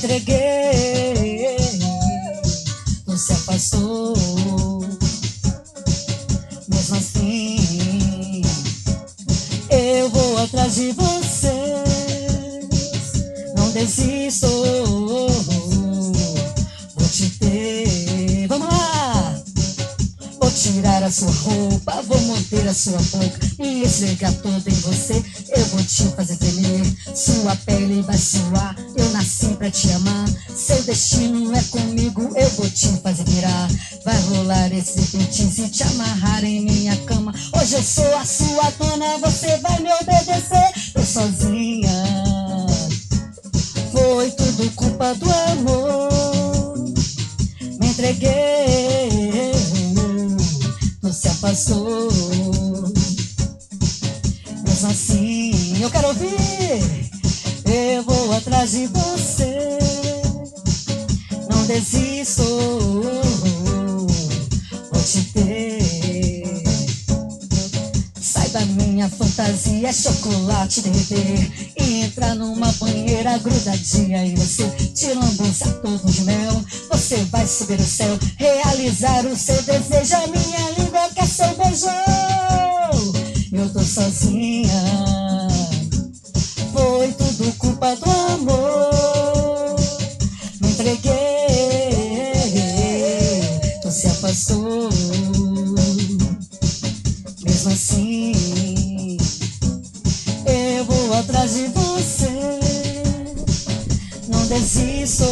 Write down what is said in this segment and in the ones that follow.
entreguei, você afastou. Mesmo assim, eu vou atrás de vocês. Não desisto, vou te ter. Vamos lá! Vou tirar a sua roupa, vou manter a sua boca e esfregar tudo em você. Eu vou te fazer tremer, sua pele vai suar te amar. Seu destino é comigo, eu vou te fazer virar. Vai rolar esse feitiço e te amarrar em minha cama. Hoje eu sou a sua dona, você vai me obedecer. Tô sozinha, foi tudo culpa do amor. Me entreguei, tu se afastou. Mesmo assim, eu quero ouvir. Eu vou atrás de você. Não desisto. Vou te ter. Sai da minha fantasia, é chocolate derreter. E entra numa banheira grudadinha em você. Te lambuza todo de mel. Você vai subir o céu, realizar o seu desejo. A minha língua quer seu beijão. Eu tô sozinha. Me entreguei, tu se afastou. Mesmo assim, eu vou atrás de você. Não desisto,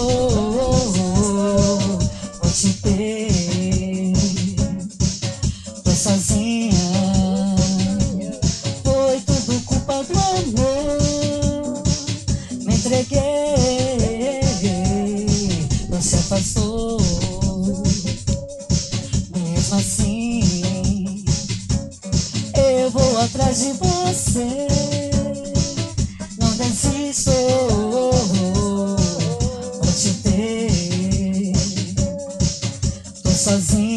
Me entreguei, você afastou. Mesmo assim, eu vou atrás de você. Não desisto, vou te ter. Tô sozinha.